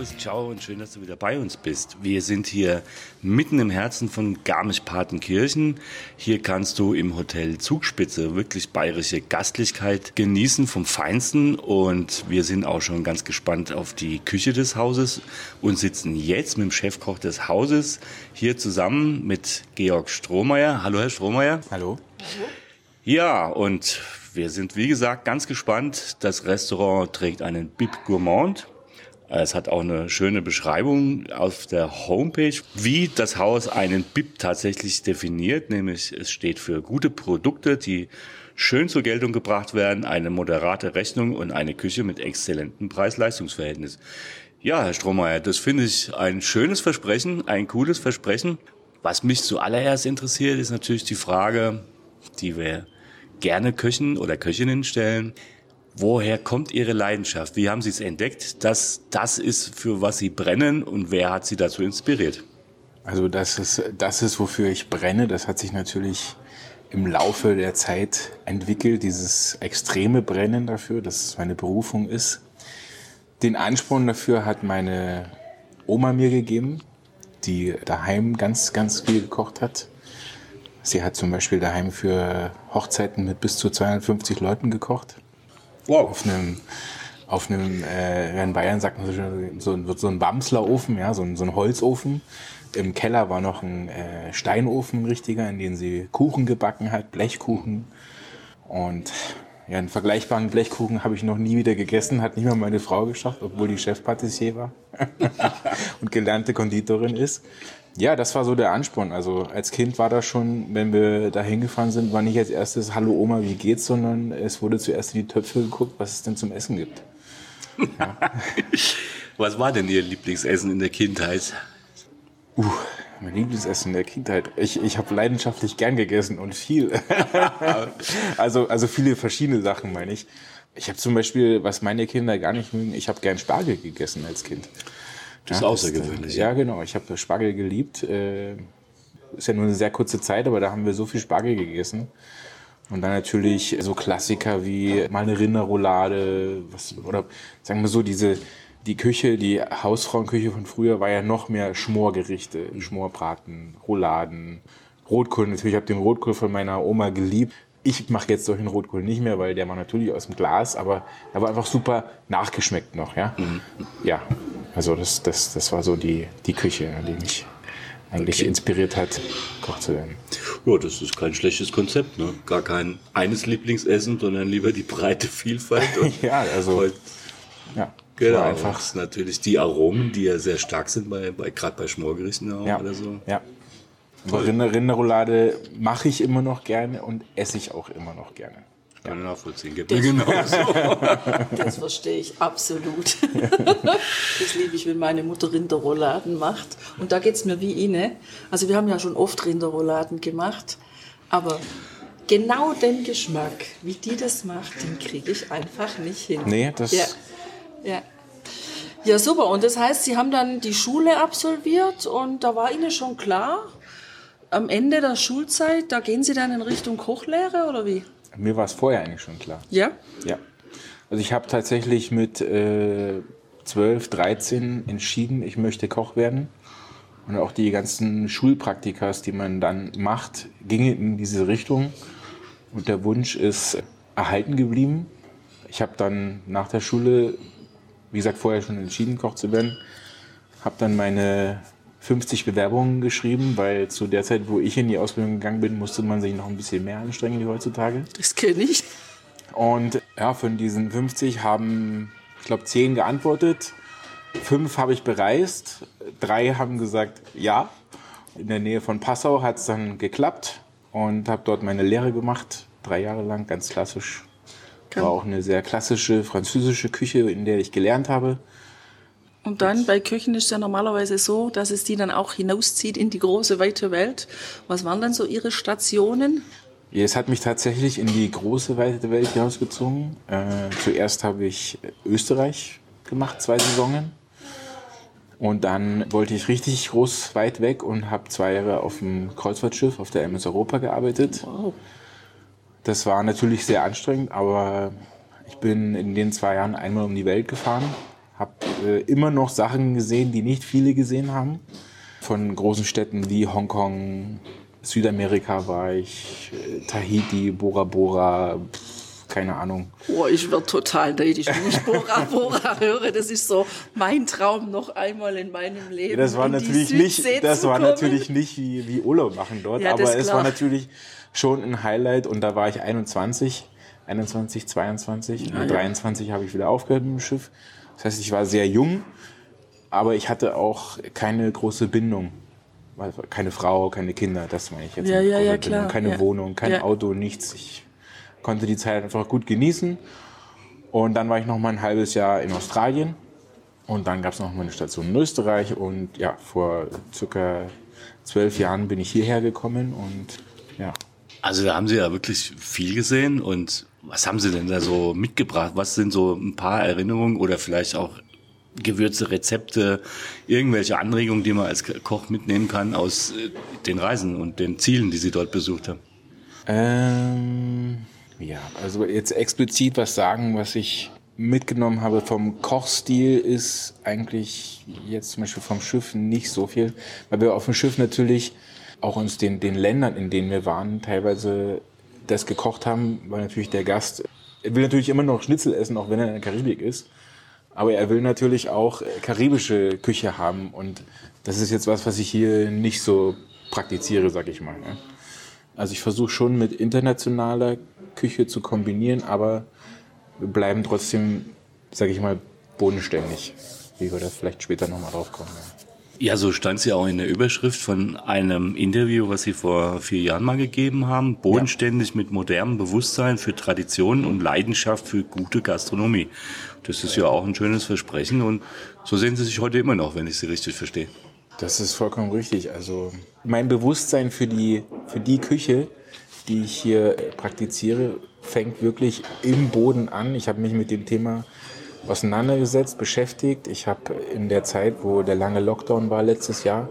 Servus, ciao und schön, dass du wieder bei uns bist. Wir sind hier mitten im Herzen von Garmisch-Partenkirchen. Hier kannst du im Hotel Zugspitze wirklich bayerische Gastlichkeit genießen vom Feinsten und wir sind auch schon ganz gespannt auf die Küche des Hauses und sitzen jetzt mit dem Chefkoch des Hauses hier zusammen mit Georg Strohmeier. Hallo, Herr Strohmeier. Hallo. Ja, und wir sind wie gesagt ganz gespannt. Das Restaurant trägt einen Bib Gourmand. Es hat auch eine schöne Beschreibung auf der Homepage, wie das Haus einen BIP tatsächlich definiert, nämlich es steht für gute Produkte, die schön zur Geltung gebracht werden, eine moderate Rechnung und eine Küche mit exzellentem Preis-Leistungs-Verhältnis. Ja, Herr Strohmeier, das finde ich ein schönes Versprechen, ein cooles Versprechen. Was mich zuallererst interessiert, ist natürlich die Frage, die wir gerne Köchen oder Köchinnen stellen. Woher kommt Ihre Leidenschaft? Wie haben Sie es entdeckt, dass das ist, für was Sie brennen und wer hat Sie dazu inspiriert? Also das ist, das ist, wofür ich brenne. Das hat sich natürlich im Laufe der Zeit entwickelt, dieses extreme Brennen dafür, dass es meine Berufung ist. Den Ansporn dafür hat meine Oma mir gegeben, die daheim ganz, ganz viel gekocht hat. Sie hat zum Beispiel daheim für Hochzeiten mit bis zu 250 Leuten gekocht. Wow. Auf einem, auf einem, äh, in Bayern sagt man so, so, so ein Wamslerofen, ja, so ein, so ein Holzofen. Im Keller war noch ein äh, Steinofen, ein richtiger, in dem sie Kuchen gebacken hat, Blechkuchen. Und ja, einen vergleichbaren Blechkuchen habe ich noch nie wieder gegessen, hat nicht mal meine Frau geschafft, obwohl die Chefpatissier war und gelernte Konditorin ist. Ja, das war so der Ansporn. Also als Kind war das schon, wenn wir da hingefahren sind, war nicht als erstes Hallo Oma, wie geht's, sondern es wurde zuerst in die Töpfe geguckt, was es denn zum Essen gibt. Ja. was war denn Ihr Lieblingsessen in der Kindheit? Uh, mein Lieblingsessen in der Kindheit. Ich, ich habe leidenschaftlich gern gegessen und viel. also, also viele verschiedene Sachen, meine ich. Ich habe zum Beispiel, was meine Kinder gar nicht mögen, ich habe gern Spargel gegessen als Kind. Das ist außergewöhnlich. ja, genau. Ich habe Spargel geliebt. Äh, ist ja nur eine sehr kurze Zeit, aber da haben wir so viel Spargel gegessen. Und dann natürlich so Klassiker wie mal eine Rinderroulade, was, oder sagen wir so, diese, die Küche, die Hausfrauenküche von früher war ja noch mehr Schmorgerichte, Schmorbraten, Rouladen, Rotkohl. Natürlich habe ich den Rotkohl von meiner Oma geliebt. Ich mache jetzt solchen Rotkohl nicht mehr, weil der war natürlich aus dem Glas, aber er war einfach super nachgeschmeckt noch, ja. Mhm. Ja, also das, das, das war so die, die Küche, die mich eigentlich okay. inspiriert hat, Koch zu werden. Ja, das ist kein schlechtes Konzept, ne? Gar kein eines Lieblingsessen, sondern lieber die breite Vielfalt. ja, also ja, genau, einfach natürlich die Aromen, die ja sehr stark sind bei, bei gerade bei Schmorgerichten ja, oder so. Ja. Rinder, Rinderroulade mache ich immer noch gerne und esse ich auch immer noch gerne. Kann ich nachvollziehen. Geht mir genauso. das verstehe ich absolut. das liebe ich, wenn meine Mutter Rinderrouladen macht. Und da geht es mir wie Ihnen. Also wir haben ja schon oft Rinderrouladen gemacht, aber genau den Geschmack, wie die das macht, den kriege ich einfach nicht hin. Nee, das... Ja. ja. Ja, super. Und das heißt, Sie haben dann die Schule absolviert und da war Ihnen schon klar, am Ende der Schulzeit, da gehen Sie dann in Richtung Kochlehre oder wie? Mir war es vorher eigentlich schon klar. Ja? Ja. Also ich habe tatsächlich mit äh, 12, 13 entschieden, ich möchte Koch werden. Und auch die ganzen Schulpraktikas, die man dann macht, gingen in diese Richtung. Und der Wunsch ist erhalten geblieben. Ich habe dann nach der Schule, wie gesagt, vorher schon entschieden, Koch zu werden. Habe dann meine 50 Bewerbungen geschrieben, weil zu der Zeit, wo ich in die Ausbildung gegangen bin, musste man sich noch ein bisschen mehr anstrengen wie heutzutage. Das kenne ich. Und ja, von diesen 50 haben, ich glaube, 10 geantwortet. Fünf habe ich bereist. Drei haben gesagt, ja. In der Nähe von Passau hat es dann geklappt und habe dort meine Lehre gemacht. Drei Jahre lang, ganz klassisch. War auch eine sehr klassische französische Küche, in der ich gelernt habe. Und dann bei Köchen ist es ja normalerweise so, dass es die dann auch hinauszieht in die große, weite Welt. Was waren dann so Ihre Stationen? Ja, es hat mich tatsächlich in die große, weite Welt hinausgezogen. Äh, zuerst habe ich Österreich gemacht, zwei Saisonen. Und dann wollte ich richtig groß weit weg und habe zwei Jahre auf dem Kreuzfahrtschiff auf der MS Europa gearbeitet. Wow. Das war natürlich sehr anstrengend, aber ich bin in den zwei Jahren einmal um die Welt gefahren, habe äh, immer noch Sachen gesehen, die nicht viele gesehen haben. Von großen Städten wie Hongkong, Südamerika war ich, äh, Tahiti, Bora Bora, keine Ahnung. Oh, ich werde total neidisch, wenn ich Bora Bora höre. Das ist so mein Traum noch einmal in meinem Leben. Ja, das war natürlich nicht, das war natürlich nicht wie, wie Urlaub machen dort, ja, aber es war natürlich schon ein Highlight und da war ich 21, 21, 22, ja, 23 ja. habe ich wieder aufgehört mit dem Schiff. Das heißt, ich war sehr jung, aber ich hatte auch keine große Bindung. Keine Frau, keine Kinder, das meine ich jetzt. Ja, ja, ja, klar. Keine Wohnung, kein Auto, nichts. Ich konnte die Zeit einfach gut genießen. Und dann war ich noch mal ein halbes Jahr in Australien. Und dann gab es noch mal eine Station in Österreich. Und ja, vor circa zwölf Jahren bin ich hierher gekommen. Und ja. Also da haben Sie ja wirklich viel gesehen. Und was haben Sie denn da so mitgebracht? Was sind so ein paar Erinnerungen oder vielleicht auch Gewürze, Rezepte, irgendwelche Anregungen, die man als Koch mitnehmen kann aus äh, den Reisen und den Zielen, die Sie dort besucht haben? Ähm ja, also jetzt explizit was sagen, was ich mitgenommen habe vom Kochstil ist eigentlich jetzt zum Beispiel vom Schiff nicht so viel, weil wir auf dem Schiff natürlich auch uns den, den Ländern, in denen wir waren, teilweise das gekocht haben, weil natürlich der Gast er will natürlich immer noch Schnitzel essen, auch wenn er in der Karibik ist. Aber er will natürlich auch karibische Küche haben und das ist jetzt was, was ich hier nicht so praktiziere, sag ich mal. Also ich versuche schon mit internationaler Küche zu kombinieren, aber wir bleiben trotzdem, sage ich mal, bodenständig, wie wir da vielleicht später nochmal drauf kommen. Ja, so stand es ja auch in der Überschrift von einem Interview, was Sie vor vier Jahren mal gegeben haben. Bodenständig ja. mit modernem Bewusstsein für Tradition und Leidenschaft für gute Gastronomie. Das ist ja auch ein schönes Versprechen und so sehen Sie sich heute immer noch, wenn ich Sie richtig verstehe. Das ist vollkommen richtig. Also mein Bewusstsein für die, für die Küche die ich hier praktiziere, fängt wirklich im Boden an. Ich habe mich mit dem Thema auseinandergesetzt, beschäftigt. Ich habe in der Zeit, wo der lange Lockdown war letztes Jahr,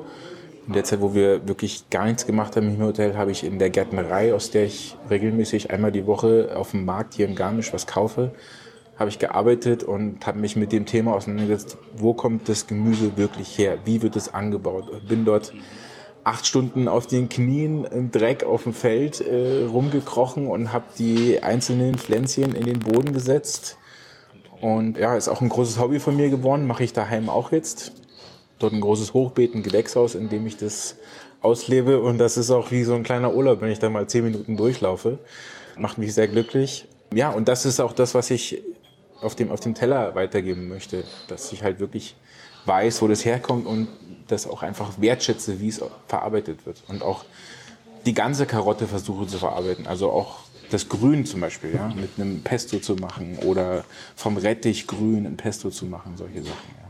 in der Zeit, wo wir wirklich gar nichts gemacht haben im Hotel, habe ich in der Gärtnerei, aus der ich regelmäßig einmal die Woche auf dem Markt hier in Garmisch was kaufe, habe ich gearbeitet und habe mich mit dem Thema auseinandergesetzt, wo kommt das Gemüse wirklich her, wie wird es angebaut. Bin dort acht Stunden auf den Knien im Dreck auf dem Feld äh, rumgekrochen und habe die einzelnen Pflänzchen in den Boden gesetzt. Und ja, ist auch ein großes Hobby von mir geworden, mache ich daheim auch jetzt. Dort ein großes Hochbeet, ein Gewächshaus, in dem ich das auslebe. Und das ist auch wie so ein kleiner Urlaub, wenn ich da mal zehn Minuten durchlaufe. Macht mich sehr glücklich. Ja, und das ist auch das, was ich auf dem, auf dem Teller weitergeben möchte. Dass ich halt wirklich weiß, wo das herkommt und das auch einfach wertschätze, wie es verarbeitet wird. Und auch die ganze Karotte versuche zu verarbeiten. Also auch das Grün zum Beispiel, ja, mit einem Pesto zu machen oder vom Rettich grün ein Pesto zu machen, solche Sachen. Ja.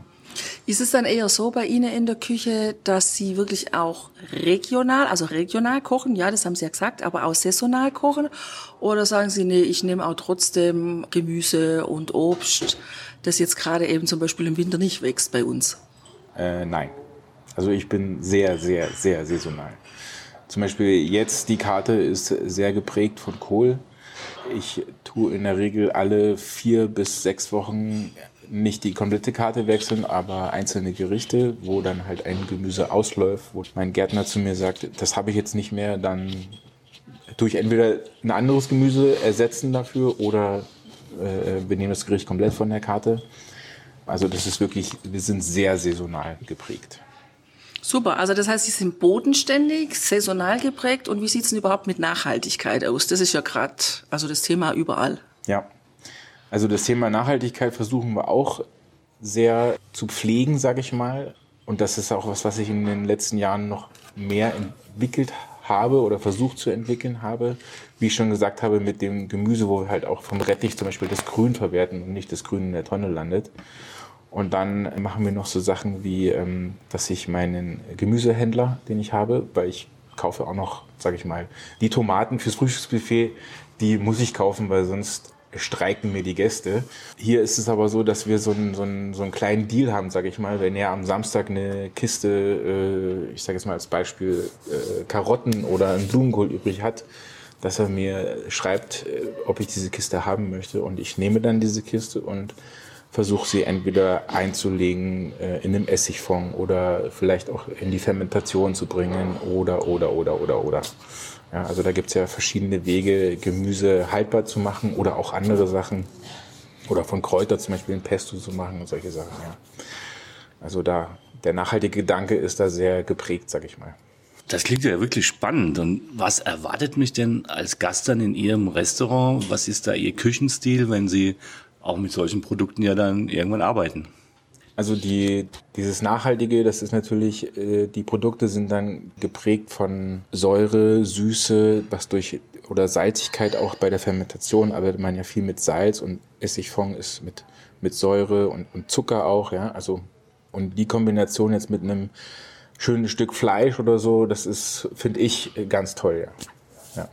Ist es dann eher so bei Ihnen in der Küche, dass Sie wirklich auch regional, also regional kochen? Ja, das haben Sie ja gesagt, aber auch saisonal kochen? Oder sagen Sie, nee, ich nehme auch trotzdem Gemüse und Obst, das jetzt gerade eben zum Beispiel im Winter nicht wächst bei uns? Äh, nein. Also ich bin sehr, sehr, sehr saisonal. Zum Beispiel jetzt die Karte ist sehr geprägt von Kohl. Ich tue in der Regel alle vier bis sechs Wochen nicht die komplette Karte wechseln, aber einzelne Gerichte, wo dann halt ein Gemüse ausläuft, wo mein Gärtner zu mir sagt, das habe ich jetzt nicht mehr, dann tue ich entweder ein anderes Gemüse ersetzen dafür oder äh, wir nehmen das Gericht komplett von der Karte. Also das ist wirklich, wir sind sehr saisonal geprägt. Super, also das heißt, Sie sind bodenständig, saisonal geprägt und wie sieht es denn überhaupt mit Nachhaltigkeit aus? Das ist ja gerade also das Thema überall. Ja, also das Thema Nachhaltigkeit versuchen wir auch sehr zu pflegen, sage ich mal. Und das ist auch was, was ich in den letzten Jahren noch mehr entwickelt habe oder versucht zu entwickeln habe. Wie ich schon gesagt habe, mit dem Gemüse, wo wir halt auch vom Rettich zum Beispiel das Grün verwerten und nicht das Grün in der Tonne landet. Und dann machen wir noch so Sachen wie, ähm, dass ich meinen Gemüsehändler, den ich habe, weil ich kaufe auch noch, sage ich mal, die Tomaten fürs Frühstücksbuffet, die muss ich kaufen, weil sonst streiken mir die Gäste. Hier ist es aber so, dass wir so einen, so einen, so einen kleinen Deal haben, sage ich mal. Wenn er am Samstag eine Kiste, äh, ich sage jetzt mal als Beispiel, äh, Karotten oder einen Blumenkohl übrig hat, dass er mir schreibt, äh, ob ich diese Kiste haben möchte. Und ich nehme dann diese Kiste und versuche sie entweder einzulegen äh, in einem Essigfond oder vielleicht auch in die Fermentation zu bringen oder, oder, oder, oder, oder. Ja, also da gibt's ja verschiedene Wege, Gemüse haltbar zu machen oder auch andere Sachen. Oder von Kräuter zum Beispiel ein Pesto zu machen und solche Sachen, ja. Also da, der nachhaltige Gedanke ist da sehr geprägt, sag ich mal. Das klingt ja wirklich spannend. Und was erwartet mich denn als Gast dann in Ihrem Restaurant? Was ist da Ihr Küchenstil, wenn Sie auch mit solchen Produkten ja dann irgendwann arbeiten? Also die, dieses Nachhaltige, das ist natürlich, äh, die Produkte sind dann geprägt von Säure, Süße, was durch oder Salzigkeit auch bei der Fermentation arbeitet man ja viel mit Salz und Essigfond ist mit, mit Säure und, und Zucker auch, ja. Also, und die Kombination jetzt mit einem schönen Stück Fleisch oder so, das ist, finde ich, ganz toll, ja. ja.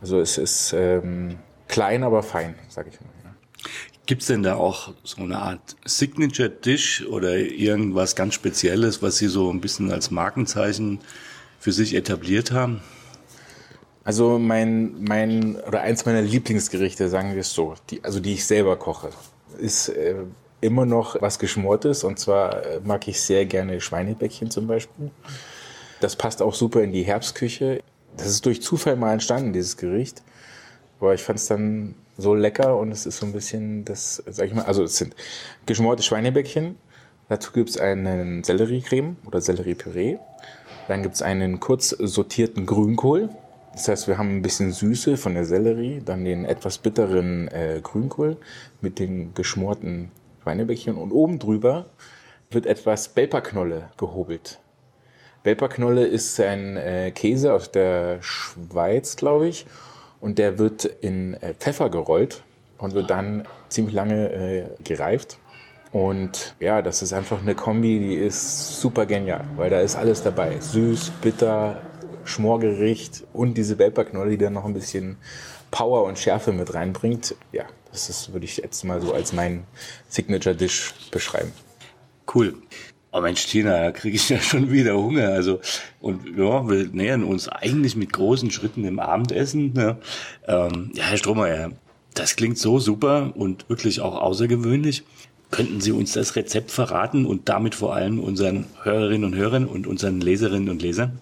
Also es ist ähm, klein, aber fein, sag ich mal. Gibt's denn da auch so eine Art Signature-Dish oder irgendwas ganz Spezielles, was Sie so ein bisschen als Markenzeichen für sich etabliert haben? Also mein, mein oder eins meiner Lieblingsgerichte, sagen wir es so, die, also die ich selber koche, ist äh, immer noch was Geschmortes. Und zwar äh, mag ich sehr gerne Schweinebäckchen zum Beispiel. Das passt auch super in die Herbstküche. Das ist durch Zufall mal entstanden, dieses Gericht. Aber ich fand es dann so lecker und es ist so ein bisschen das, sag ich mal, also es sind geschmorte Schweinebäckchen. Dazu gibt es einen Selleriecreme oder Selleriepüree. Dann gibt es einen kurz sortierten Grünkohl. Das heißt, wir haben ein bisschen Süße von der Sellerie, dann den etwas bitteren äh, Grünkohl mit den geschmorten Schweinebäckchen und oben drüber wird etwas Belperknolle gehobelt. Belperknolle ist ein äh, Käse aus der Schweiz, glaube ich, und der wird in äh, Pfeffer gerollt und wird dann ziemlich lange äh, gereift. Und ja, das ist einfach eine Kombi, die ist super genial, weil da ist alles dabei. Süß, bitter, Schmorgericht und diese Belperknolle, die dann noch ein bisschen Power und Schärfe mit reinbringt. Ja, das ist, würde ich jetzt mal so als mein Signature Dish beschreiben. Cool. Oh Mensch, Tina, da kriege ich ja schon wieder Hunger. Also und ja, wir nähern uns eigentlich mit großen Schritten im Abendessen. Ne? Ähm, ja, Herr Strohmeier, das klingt so super und wirklich auch außergewöhnlich. Könnten Sie uns das Rezept verraten und damit vor allem unseren Hörerinnen und Hörern und unseren Leserinnen und Lesern?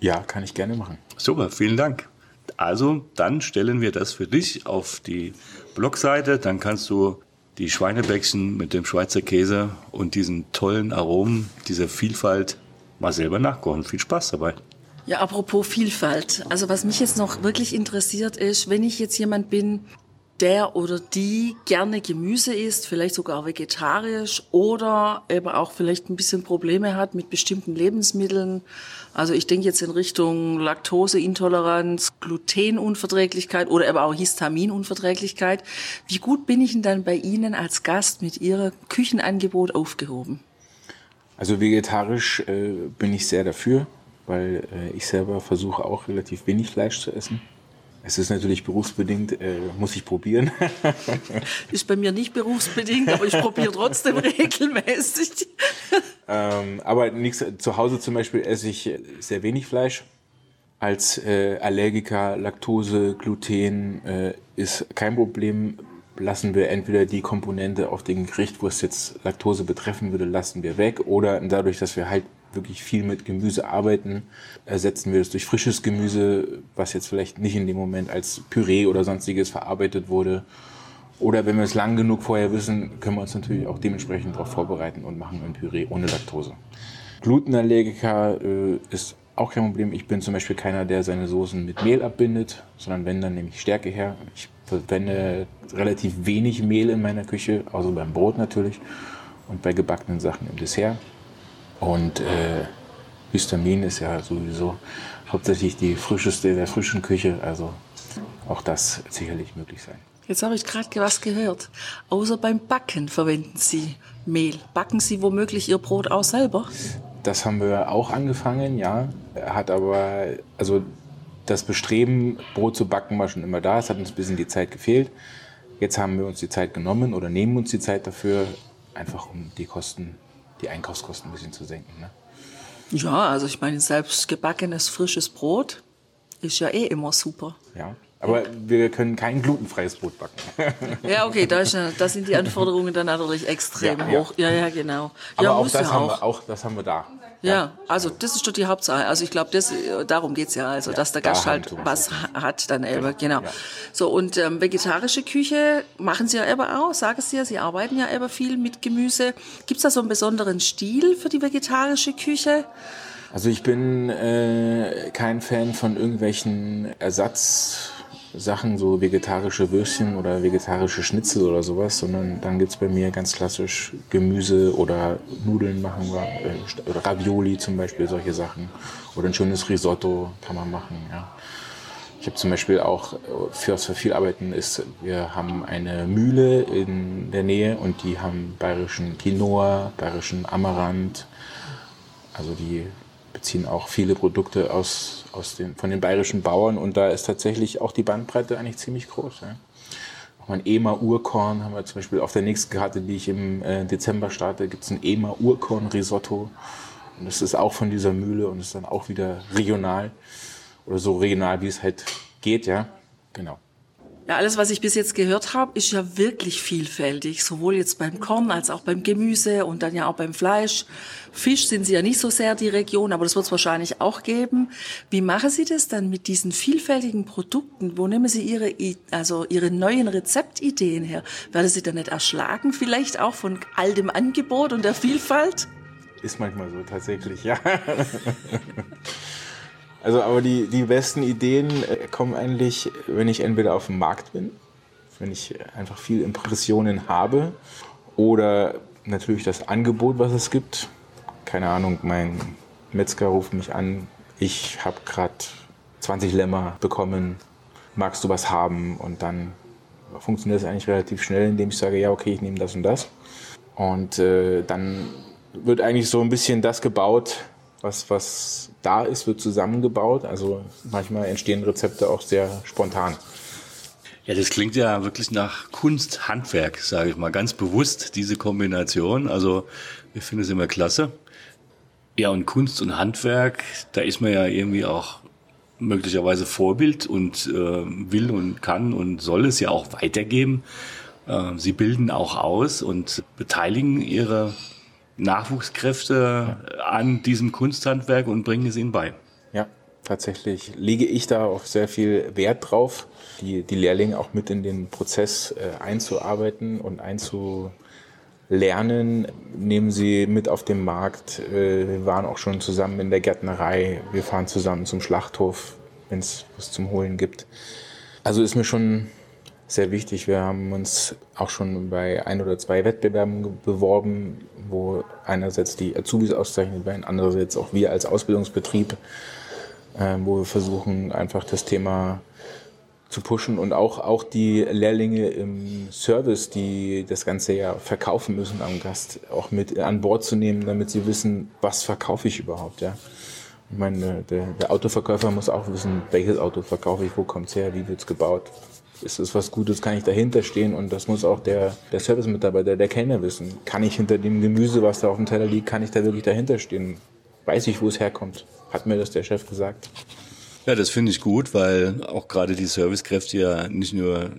Ja, kann ich gerne machen. Super, vielen Dank. Also, dann stellen wir das für dich auf die Blogseite. Dann kannst du die Schweinebäckchen mit dem Schweizer Käse und diesen tollen Aromen, dieser Vielfalt mal selber nachkochen. Viel Spaß dabei. Ja, apropos Vielfalt. Also was mich jetzt noch wirklich interessiert ist, wenn ich jetzt jemand bin, der oder die gerne Gemüse isst, vielleicht sogar vegetarisch oder eben auch vielleicht ein bisschen Probleme hat mit bestimmten Lebensmitteln. Also ich denke jetzt in Richtung Laktoseintoleranz, Glutenunverträglichkeit oder eben auch Histaminunverträglichkeit. Wie gut bin ich denn dann bei Ihnen als Gast mit Ihrem Küchenangebot aufgehoben? Also vegetarisch äh, bin ich sehr dafür, weil äh, ich selber versuche auch relativ wenig Fleisch zu essen. Es ist natürlich berufsbedingt, äh, muss ich probieren. ist bei mir nicht berufsbedingt, aber ich probiere trotzdem regelmäßig. ähm, aber nichts, zu Hause zum Beispiel esse ich sehr wenig Fleisch. Als äh, Allergiker, Laktose, Gluten äh, ist kein Problem. Lassen wir entweder die Komponente auf dem Gericht, wo es jetzt Laktose betreffen würde, lassen wir weg. Oder dadurch, dass wir halt wirklich viel mit Gemüse arbeiten, ersetzen wir es durch frisches Gemüse, was jetzt vielleicht nicht in dem Moment als Püree oder sonstiges verarbeitet wurde. Oder wenn wir es lang genug vorher wissen, können wir uns natürlich auch dementsprechend darauf vorbereiten und machen ein Püree ohne Laktose. Glutenallergiker äh, ist auch kein Problem. Ich bin zum Beispiel keiner, der seine Soßen mit Mehl abbindet, sondern wenn, dann nehme ich Stärke her. Ich verwende relativ wenig Mehl in meiner Küche, außer beim Brot natürlich und bei gebackenen Sachen im Dessert. Und äh, Histamin ist ja sowieso hauptsächlich die frischeste der frischen Küche, also auch das sicherlich möglich sein. Jetzt habe ich gerade was gehört. Außer beim Backen verwenden Sie Mehl. Backen Sie womöglich Ihr Brot auch selber? Das haben wir auch angefangen, ja. Hat aber, also das Bestreben, Brot zu backen, war schon immer da. Es hat uns ein bisschen die Zeit gefehlt. Jetzt haben wir uns die Zeit genommen oder nehmen uns die Zeit dafür, einfach um die Kosten, die Einkaufskosten ein bisschen zu senken. Ne? Ja, also ich meine, selbst gebackenes, frisches Brot ist ja eh immer super. Ja. Aber wir können kein glutenfreies Brot backen. ja, okay, da, ist, da, sind die Anforderungen dann natürlich extrem Ja, hoch. Ja, ja, genau. Aber ja, auch das, ja haben auch. wir, auch das haben wir da. Ja, also das ist doch die Hauptsache. Also ich glaube, das darum geht's ja, also dass der Gast halt was hat dann eben, genau. Ja. So und ähm, vegetarische Küche machen Sie ja eben auch, sagen Sie ja, Sie arbeiten ja eben viel mit Gemüse. Gibt's da so einen besonderen Stil für die vegetarische Küche? Also ich bin äh, kein Fan von irgendwelchen Ersatzsachen, so vegetarische Würstchen oder vegetarische Schnitzel oder sowas, sondern dann gibt's bei mir ganz klassisch Gemüse oder Nudeln machen wir, äh, oder Ravioli zum Beispiel, solche Sachen. Oder ein schönes Risotto kann man machen, ja. Ich habe zum Beispiel auch, äh, für was wir viel arbeiten, ist, wir haben eine Mühle in der Nähe und die haben bayerischen Quinoa, bayerischen Amaranth, also die beziehen auch viele Produkte aus, aus den, von den bayerischen Bauern und da ist tatsächlich auch die Bandbreite eigentlich ziemlich groß. Ja. Auch ein EMA-Urkorn haben wir zum Beispiel auf der nächsten Karte, die ich im äh, Dezember starte, gibt es ein EMA-Urkorn-Risotto. Und das ist auch von dieser Mühle und ist dann auch wieder regional oder so regional, wie es halt geht, ja. Genau. Ja, alles, was ich bis jetzt gehört habe, ist ja wirklich vielfältig, sowohl jetzt beim Korn als auch beim Gemüse und dann ja auch beim Fleisch. Fisch sind Sie ja nicht so sehr die Region, aber das wird es wahrscheinlich auch geben. Wie machen Sie das dann mit diesen vielfältigen Produkten? Wo nehmen Sie Ihre, also Ihre neuen Rezeptideen her? Werden Sie dann nicht erschlagen vielleicht auch von all dem Angebot und der Vielfalt? Ist manchmal so tatsächlich, ja. Also, aber die, die besten Ideen äh, kommen eigentlich, wenn ich entweder auf dem Markt bin, wenn ich einfach viel Impressionen habe oder natürlich das Angebot, was es gibt. Keine Ahnung, mein Metzger ruft mich an, ich habe gerade 20 Lämmer bekommen, magst du was haben? Und dann funktioniert es eigentlich relativ schnell, indem ich sage, ja, okay, ich nehme das und das. Und äh, dann wird eigentlich so ein bisschen das gebaut, was, was da ist, wird zusammengebaut. Also manchmal entstehen Rezepte auch sehr spontan. Ja, das klingt ja wirklich nach Kunst, Handwerk, sage ich mal, ganz bewusst, diese Kombination. Also ich finde es immer klasse. Ja, und Kunst und Handwerk, da ist man ja irgendwie auch möglicherweise Vorbild und äh, will und kann und soll es ja auch weitergeben. Äh, Sie bilden auch aus und beteiligen ihre Nachwuchskräfte an diesem Kunsthandwerk und bringen es ihnen bei. Ja, tatsächlich lege ich da auch sehr viel Wert drauf, die, die Lehrlinge auch mit in den Prozess äh, einzuarbeiten und einzulernen. Nehmen sie mit auf den Markt. Äh, wir waren auch schon zusammen in der Gärtnerei. Wir fahren zusammen zum Schlachthof, wenn es was zum Holen gibt. Also ist mir schon sehr wichtig. Wir haben uns auch schon bei ein oder zwei Wettbewerben beworben, wo einerseits die Azubis auszeichnet werden, andererseits auch wir als Ausbildungsbetrieb, äh, wo wir versuchen, einfach das Thema zu pushen und auch, auch die Lehrlinge im Service, die das ganze ja verkaufen müssen am Gast, auch mit an Bord zu nehmen, damit sie wissen, was verkaufe ich überhaupt, ja. Ich meine, der, der Autoverkäufer muss auch wissen, welches Auto verkaufe ich, wo kommt's her, wie wird's gebaut. Ist es was Gutes, kann ich dahinter stehen und das muss auch der, der Servicemitarbeiter, der Kellner wissen. Kann ich hinter dem Gemüse, was da auf dem Teller liegt, kann ich da wirklich dahinter stehen? Weiß ich, wo es herkommt? Hat mir das der Chef gesagt? Ja, das finde ich gut, weil auch gerade die Servicekräfte ja nicht nur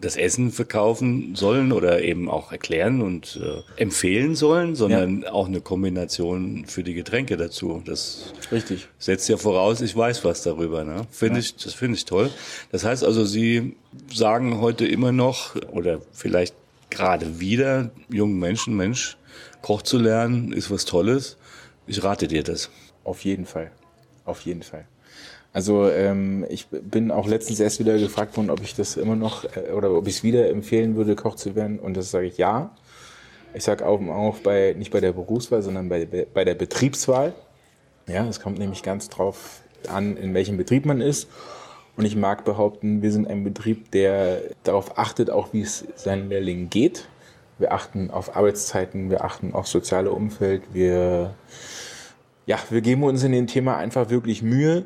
das Essen verkaufen sollen oder eben auch erklären und äh, empfehlen sollen, sondern auch eine Kombination für die Getränke dazu. Das Richtig. setzt ja voraus, ich weiß was darüber. Ne? Finde ich, das finde ich toll. Das heißt also, Sie sagen heute immer noch oder vielleicht gerade wieder jungen Menschen, Mensch, Koch zu lernen ist was Tolles. Ich rate dir das. Auf jeden Fall. Auf jeden Fall. Also ähm, ich bin auch letztens erst wieder gefragt worden, ob ich das immer noch äh, oder ob ich es wieder empfehlen würde, Koch zu werden. Und das sage ich ja. Ich sage auch, auch bei nicht bei der Berufswahl, sondern bei, bei der Betriebswahl. Ja, es kommt nämlich ganz drauf an, in welchem Betrieb man ist. Und ich mag behaupten, wir sind ein Betrieb, der darauf achtet, auch wie es seinen Lehrlingen geht. Wir achten auf Arbeitszeiten, wir achten auf soziale Umfeld, wir, ja, wir geben uns in dem Thema einfach wirklich Mühe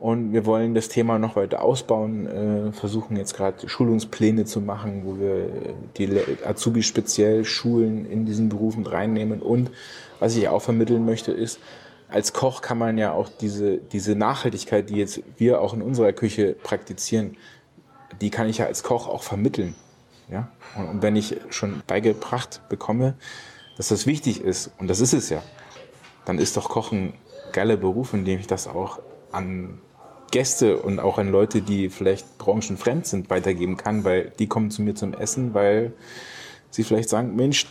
und wir wollen das Thema noch weiter ausbauen, äh, versuchen jetzt gerade Schulungspläne zu machen, wo wir die Azubi speziell Schulen in diesen Beruf mit reinnehmen. Und was ich auch vermitteln möchte, ist, als Koch kann man ja auch diese, diese Nachhaltigkeit, die jetzt wir auch in unserer Küche praktizieren, die kann ich ja als Koch auch vermitteln. Ja? Und, und wenn ich schon beigebracht bekomme, dass das wichtig ist, und das ist es ja, dann ist doch Kochen geiler Beruf, in dem ich das auch an Gäste und auch an Leute, die vielleicht branchenfremd sind, weitergeben kann, weil die kommen zu mir zum Essen, weil sie vielleicht sagen, Mensch,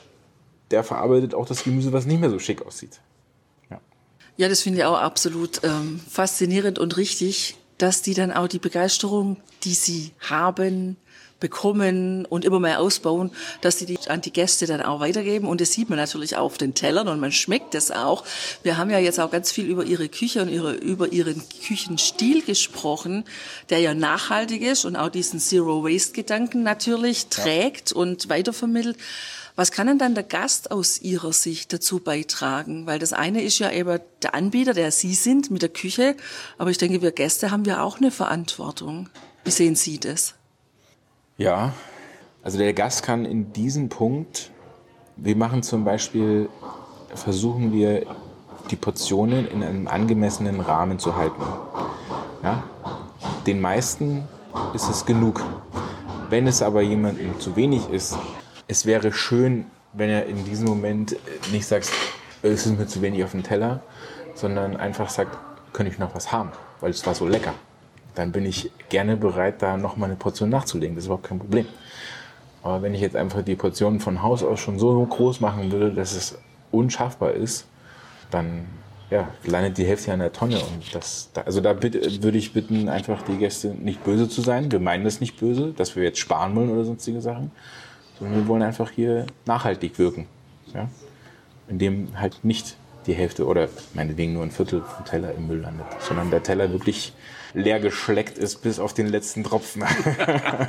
der verarbeitet auch das Gemüse, was nicht mehr so schick aussieht. Ja, ja das finde ich auch absolut ähm, faszinierend und richtig, dass die dann auch die Begeisterung, die sie haben, bekommen und immer mehr ausbauen, dass sie die an die Gäste dann auch weitergeben. Und das sieht man natürlich auch auf den Tellern und man schmeckt das auch. Wir haben ja jetzt auch ganz viel über ihre Küche und ihre, über ihren Küchenstil gesprochen, der ja nachhaltig ist und auch diesen Zero-Waste-Gedanken natürlich trägt ja. und weitervermittelt. Was kann denn dann der Gast aus Ihrer Sicht dazu beitragen? Weil das eine ist ja eben der Anbieter, der Sie sind mit der Küche, aber ich denke, wir Gäste haben ja auch eine Verantwortung. Wie sehen Sie das? Ja, also der Gast kann in diesem Punkt, wir machen zum Beispiel, versuchen wir die Portionen in einem angemessenen Rahmen zu halten. Ja? Den meisten ist es genug. Wenn es aber jemandem zu wenig ist, es wäre schön, wenn er in diesem Moment nicht sagt, es ist mir zu wenig auf dem Teller, sondern einfach sagt, könnte ich noch was haben, weil es war so lecker dann bin ich gerne bereit, da nochmal eine Portion nachzulegen. Das ist überhaupt kein Problem. Aber wenn ich jetzt einfach die Portionen von Haus aus schon so groß machen würde, dass es unschaffbar ist, dann ja, landet die Hälfte an der Tonne. Und das, also da würde ich bitten, einfach die Gäste nicht böse zu sein. Wir meinen das nicht böse, dass wir jetzt sparen wollen oder sonstige Sachen, sondern wir wollen einfach hier nachhaltig wirken. Ja? Indem halt nicht die Hälfte oder meinetwegen nur ein Viertel vom Teller im Müll landet, sondern der Teller wirklich leer geschleckt ist bis auf den letzten Tropfen.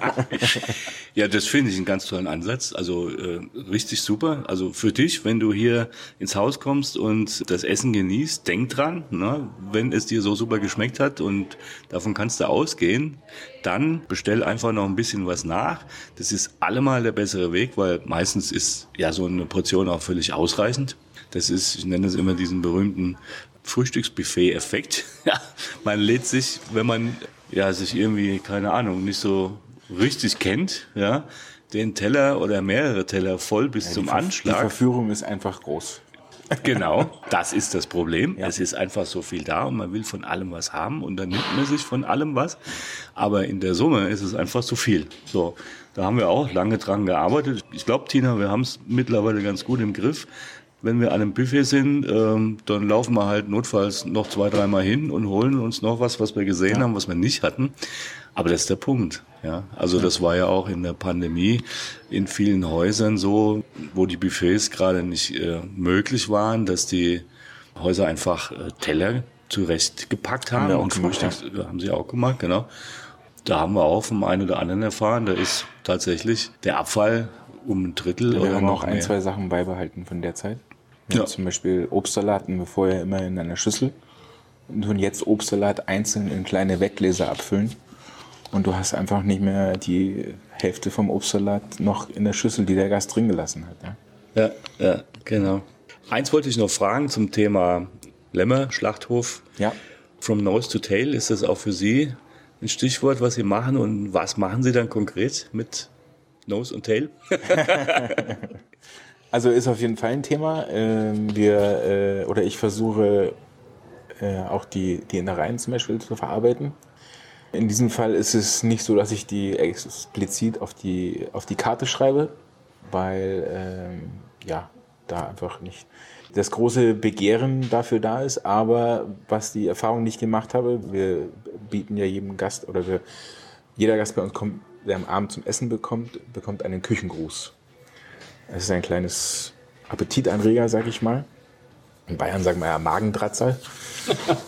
ja, das finde ich einen ganz tollen Ansatz. Also äh, richtig super. Also für dich, wenn du hier ins Haus kommst und das Essen genießt, denk dran, ne, wenn es dir so super geschmeckt hat und davon kannst du ausgehen, dann bestell einfach noch ein bisschen was nach. Das ist allemal der bessere Weg, weil meistens ist ja so eine Portion auch völlig ausreichend. Das ist, ich nenne es immer diesen berühmten Frühstücksbuffet-Effekt. Man lädt sich, wenn man ja sich irgendwie keine Ahnung nicht so richtig kennt, ja, den Teller oder mehrere Teller voll bis ja, zum Anschlag. Die Verführung ist einfach groß. Genau, das ist das Problem. Ja. Es ist einfach so viel da und man will von allem was haben und dann nimmt man sich von allem was. Aber in der Summe ist es einfach zu viel. So, da haben wir auch lange dran gearbeitet. Ich glaube, Tina, wir haben es mittlerweile ganz gut im Griff wenn wir an einem Buffet sind, ähm, dann laufen wir halt notfalls noch zwei, dreimal hin und holen uns noch was, was wir gesehen ja. haben, was wir nicht hatten. Aber das ist der Punkt. Ja, also ja. das war ja auch in der Pandemie in vielen Häusern so, wo die Buffets gerade nicht äh, möglich waren, dass die Häuser einfach äh, Teller zurecht gepackt haben. Haben, und gemacht, ja. haben sie auch gemacht, genau. Da haben wir auch vom einen oder anderen erfahren, da ist tatsächlich der Abfall um ein Drittel. Wir haben noch ein, mehr. zwei Sachen beibehalten von der Zeit. Ja. Zum Beispiel Obstsalat hatten wir vorher immer in einer Schüssel und tun jetzt Obstsalat einzeln in kleine Weggläser abfüllen. Und du hast einfach nicht mehr die Hälfte vom Obstsalat noch in der Schüssel, die der Gast drin gelassen hat. Ja, ja, ja genau. Eins wollte ich noch fragen zum Thema Lämmer, Schlachthof. Ja. From Nose to Tail, ist das auch für Sie ein Stichwort, was Sie machen und was machen Sie dann konkret mit Nose und Tail? Also ist auf jeden Fall ein Thema. Ähm, wir äh, oder ich versuche äh, auch die, die Innereien zum Beispiel zu verarbeiten. In diesem Fall ist es nicht so, dass ich die explizit auf die, auf die Karte schreibe, weil ähm, ja, da einfach nicht das große Begehren dafür da ist. Aber was die Erfahrung nicht gemacht habe, wir bieten ja jedem Gast oder wir, jeder Gast bei uns kommt, der am Abend zum Essen bekommt, bekommt einen Küchengruß. Es ist ein kleines Appetitanreger, sag ich mal. In Bayern sagen wir ja Magendratzer.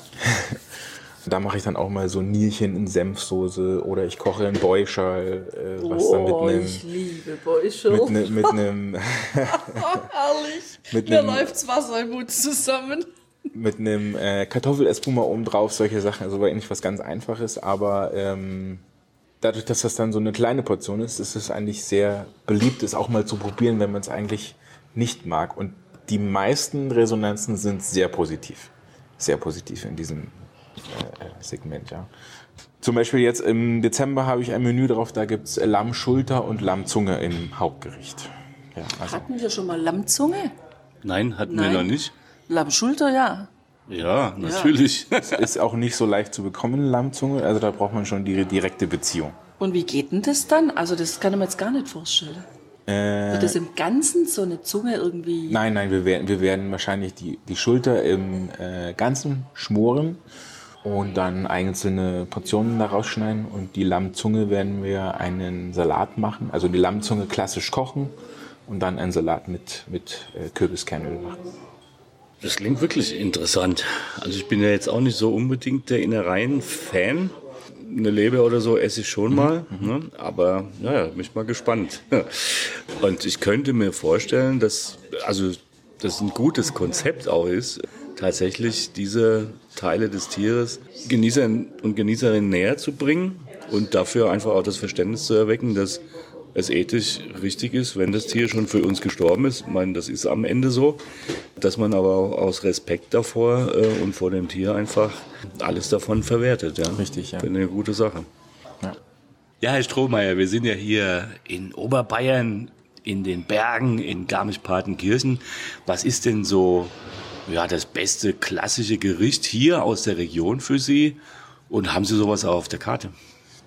Da mache ich dann auch mal so Nierchen in Senfsoße oder ich koche ein Beuschal, äh, was dann mit Oh, einem ich liebe Beuschel. mit, ne, mit einem Herrlich. Mit Mir läuft's Wasser im Mund zusammen. mit einem äh, Kartoffelespuma oben drauf, solche Sachen. Also war eigentlich was ganz Einfaches, aber ähm, dadurch, dass das dann so eine kleine Portion ist, ist es eigentlich sehr beliebt, es auch mal zu probieren, wenn man es eigentlich nicht mag. Und die meisten Resonanzen sind sehr positiv. Sehr positiv in diesem äh, Segment, ja. Zum Beispiel jetzt im Dezember habe ich ein Menü drauf, da gibt's Lammschulter und Lammzunge im Hauptgericht. Ja, also Hatten wir schon mal Lammzunge? Nein, hatten Nein. wir noch nicht. Lammschulter, ja. Ja, natürlich. ist auch nicht so leicht zu bekommen, Lammzunge. Also da braucht man schon die direkte Beziehung. Und wie geht denn das dann? Also das kann ich mir jetzt gar nicht vorstellen. Äh, Wird das im Ganzen so eine Zunge irgendwie... nein, nein, wir werden, wir werden wahrscheinlich die, die Schulter im äh, Ganzen schmoren und dann einzelne Portionen daraus schneiden. Und die Lammzunge werden wir einen Salat machen. Also die Lammzunge klassisch kochen und dann einen Salat mit, mit äh, Kürbiskernöl machen. Das klingt wirklich interessant. Also ich bin ja jetzt auch nicht so unbedingt der Innereien-Fan. Eine Leber oder so esse ich schon mal, ne? aber naja, bin ich mal gespannt. Und ich könnte mir vorstellen, dass also das ein gutes Konzept auch ist, tatsächlich diese Teile des Tieres Genießern und Genießerinnen näher zu bringen und dafür einfach auch das Verständnis zu erwecken, dass es ethisch richtig ist, wenn das Tier schon für uns gestorben ist. Ich meine, das ist am Ende so, dass man aber auch aus Respekt davor äh, und vor dem Tier einfach alles davon verwertet. Ja. Richtig, ja. Finde ich eine gute Sache. Ja. Ja, Herr Strohmeier, wir sind ja hier in Oberbayern, in den Bergen, in Garmisch-Partenkirchen. Was ist denn so ja, das beste klassische Gericht hier aus der Region für Sie? Und haben Sie sowas auch auf der Karte?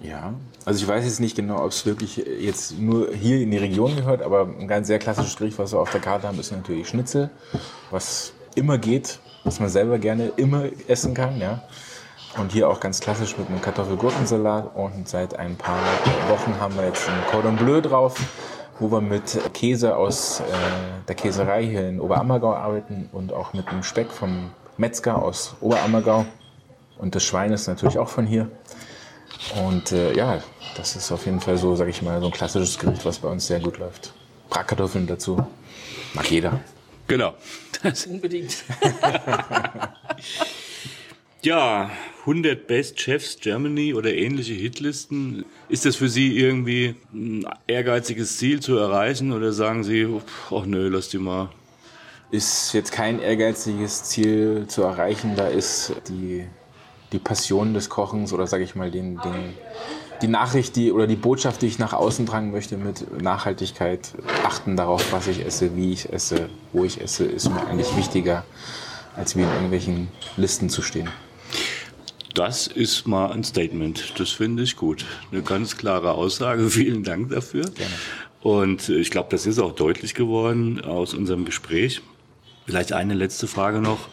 Ja, also ich weiß jetzt nicht genau, ob es wirklich jetzt nur hier in die Region gehört, aber ein ganz sehr klassisches Gericht, was wir auf der Karte haben, ist natürlich Schnitzel, was immer geht, was man selber gerne immer essen kann, ja. Und hier auch ganz klassisch mit einem Kartoffelgurkensalat und seit ein paar Wochen haben wir jetzt ein Cordon Bleu drauf, wo wir mit Käse aus äh, der Käserei hier in Oberammergau arbeiten und auch mit dem Speck vom Metzger aus Oberammergau. Und das Schwein ist natürlich auch von hier. Und äh, ja, das ist auf jeden Fall so, sag ich mal, so ein klassisches Gericht, was bei uns sehr gut läuft. Bratkartoffeln dazu. Mag jeder. Genau. Das, Unbedingt. ja, 100 Best Chefs Germany oder ähnliche Hitlisten. Ist das für Sie irgendwie ein ehrgeiziges Ziel zu erreichen oder sagen Sie, ach nö, lass die mal Ist jetzt kein ehrgeiziges Ziel zu erreichen. Da ist die, die Passion des Kochens oder sage ich mal den, den, die Nachricht die, oder die Botschaft, die ich nach außen tragen möchte mit Nachhaltigkeit, achten darauf, was ich esse, wie ich esse, wo ich esse, ist mir eigentlich wichtiger, als wie in irgendwelchen Listen zu stehen. Das ist mal ein Statement. Das finde ich gut. Eine ganz klare Aussage. Vielen Dank dafür. Gerne. Und äh, ich glaube, das ist auch deutlich geworden aus unserem Gespräch. Vielleicht eine letzte Frage noch.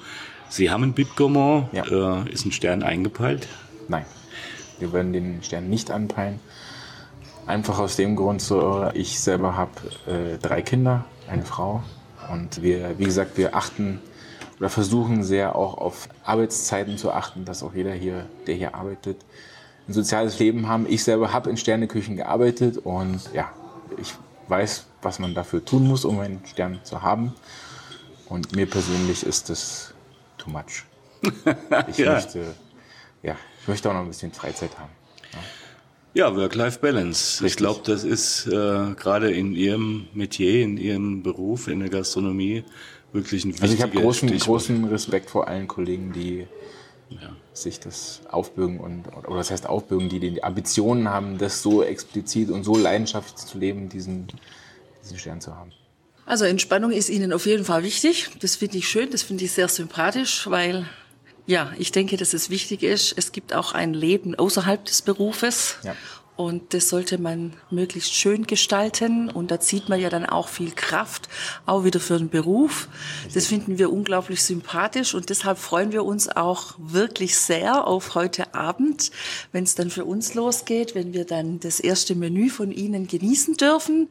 Sie haben ein Bib Gourmand. Ja. Äh, ist ein Stern eingepeilt? Nein, wir werden den Stern nicht anpeilen. Einfach aus dem Grund, so, ich selber habe äh, drei Kinder, eine Frau. Und wir, wie gesagt, wir achten oder versuchen sehr auch auf Arbeitszeiten zu achten, dass auch jeder hier, der hier arbeitet, ein soziales Leben haben. Ich selber habe in Sterneküchen gearbeitet und ja, ich weiß, was man dafür tun muss, um einen Stern zu haben. Und mir persönlich ist das too much. Ich Ja. möchte, ja, ich möchte auch noch ein bisschen Freizeit haben. Ja, Work-Life-Balance. Ich glaube, das ist äh, gerade in Ihrem Metier, in Ihrem Beruf, in der Gastronomie wirklich ein wichtiger Also ich habe großen, Stichwort. großen Respekt vor allen Kollegen, die sich das aufbürgen und oder das heißt aufbürgen, die die Ambitionen haben, das so explizit und so leidenschaftlich zu leben, diesen, diesen Stern zu haben. Also Entspannung ist Ihnen auf jeden Fall wichtig. Das finde ich schön, das finde ich sehr sympathisch, weil ja, ich denke, dass es wichtig ist. Es gibt auch ein Leben außerhalb des Berufes. Ja. Und das sollte man möglichst schön gestalten. Und da zieht man ja dann auch viel Kraft, auch wieder für den Beruf. Das finden wir unglaublich sympathisch. Und deshalb freuen wir uns auch wirklich sehr auf heute Abend, wenn es dann für uns losgeht, wenn wir dann das erste Menü von Ihnen genießen dürfen.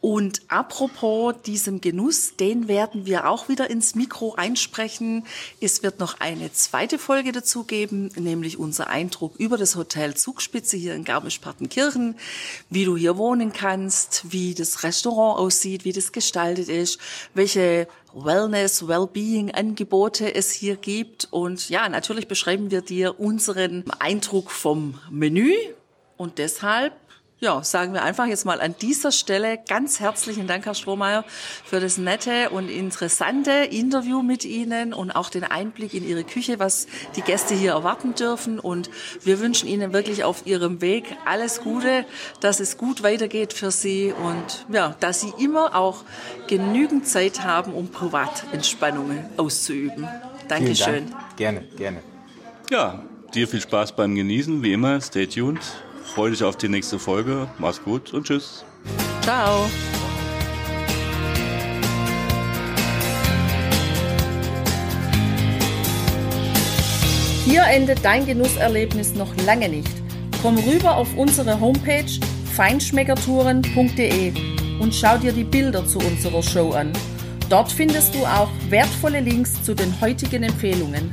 Und apropos diesem Genuss, den werden wir auch wieder ins Mikro einsprechen. Es wird noch eine zweite Folge dazu geben, nämlich unser Eindruck über das Hotel Zugspitze hier in Garmisch-Partenkirchen, wie du hier wohnen kannst, wie das Restaurant aussieht, wie das gestaltet ist, welche Wellness, Wellbeing Angebote es hier gibt. Und ja, natürlich beschreiben wir dir unseren Eindruck vom Menü. Und deshalb ja, sagen wir einfach jetzt mal an dieser Stelle ganz herzlichen Dank, Herr Strohmeier, für das nette und interessante Interview mit Ihnen und auch den Einblick in Ihre Küche, was die Gäste hier erwarten dürfen. Und wir wünschen Ihnen wirklich auf Ihrem Weg alles Gute, dass es gut weitergeht für Sie und ja, dass Sie immer auch genügend Zeit haben, um Privatentspannungen auszuüben. Dankeschön. Dank. Gerne, gerne. Ja, dir viel Spaß beim Genießen, wie immer. Stay tuned. Freue dich auf die nächste Folge. Mach's gut und tschüss. Ciao. Hier endet dein Genusserlebnis noch lange nicht. Komm rüber auf unsere Homepage feinschmeckertouren.de und schau dir die Bilder zu unserer Show an. Dort findest du auch wertvolle Links zu den heutigen Empfehlungen.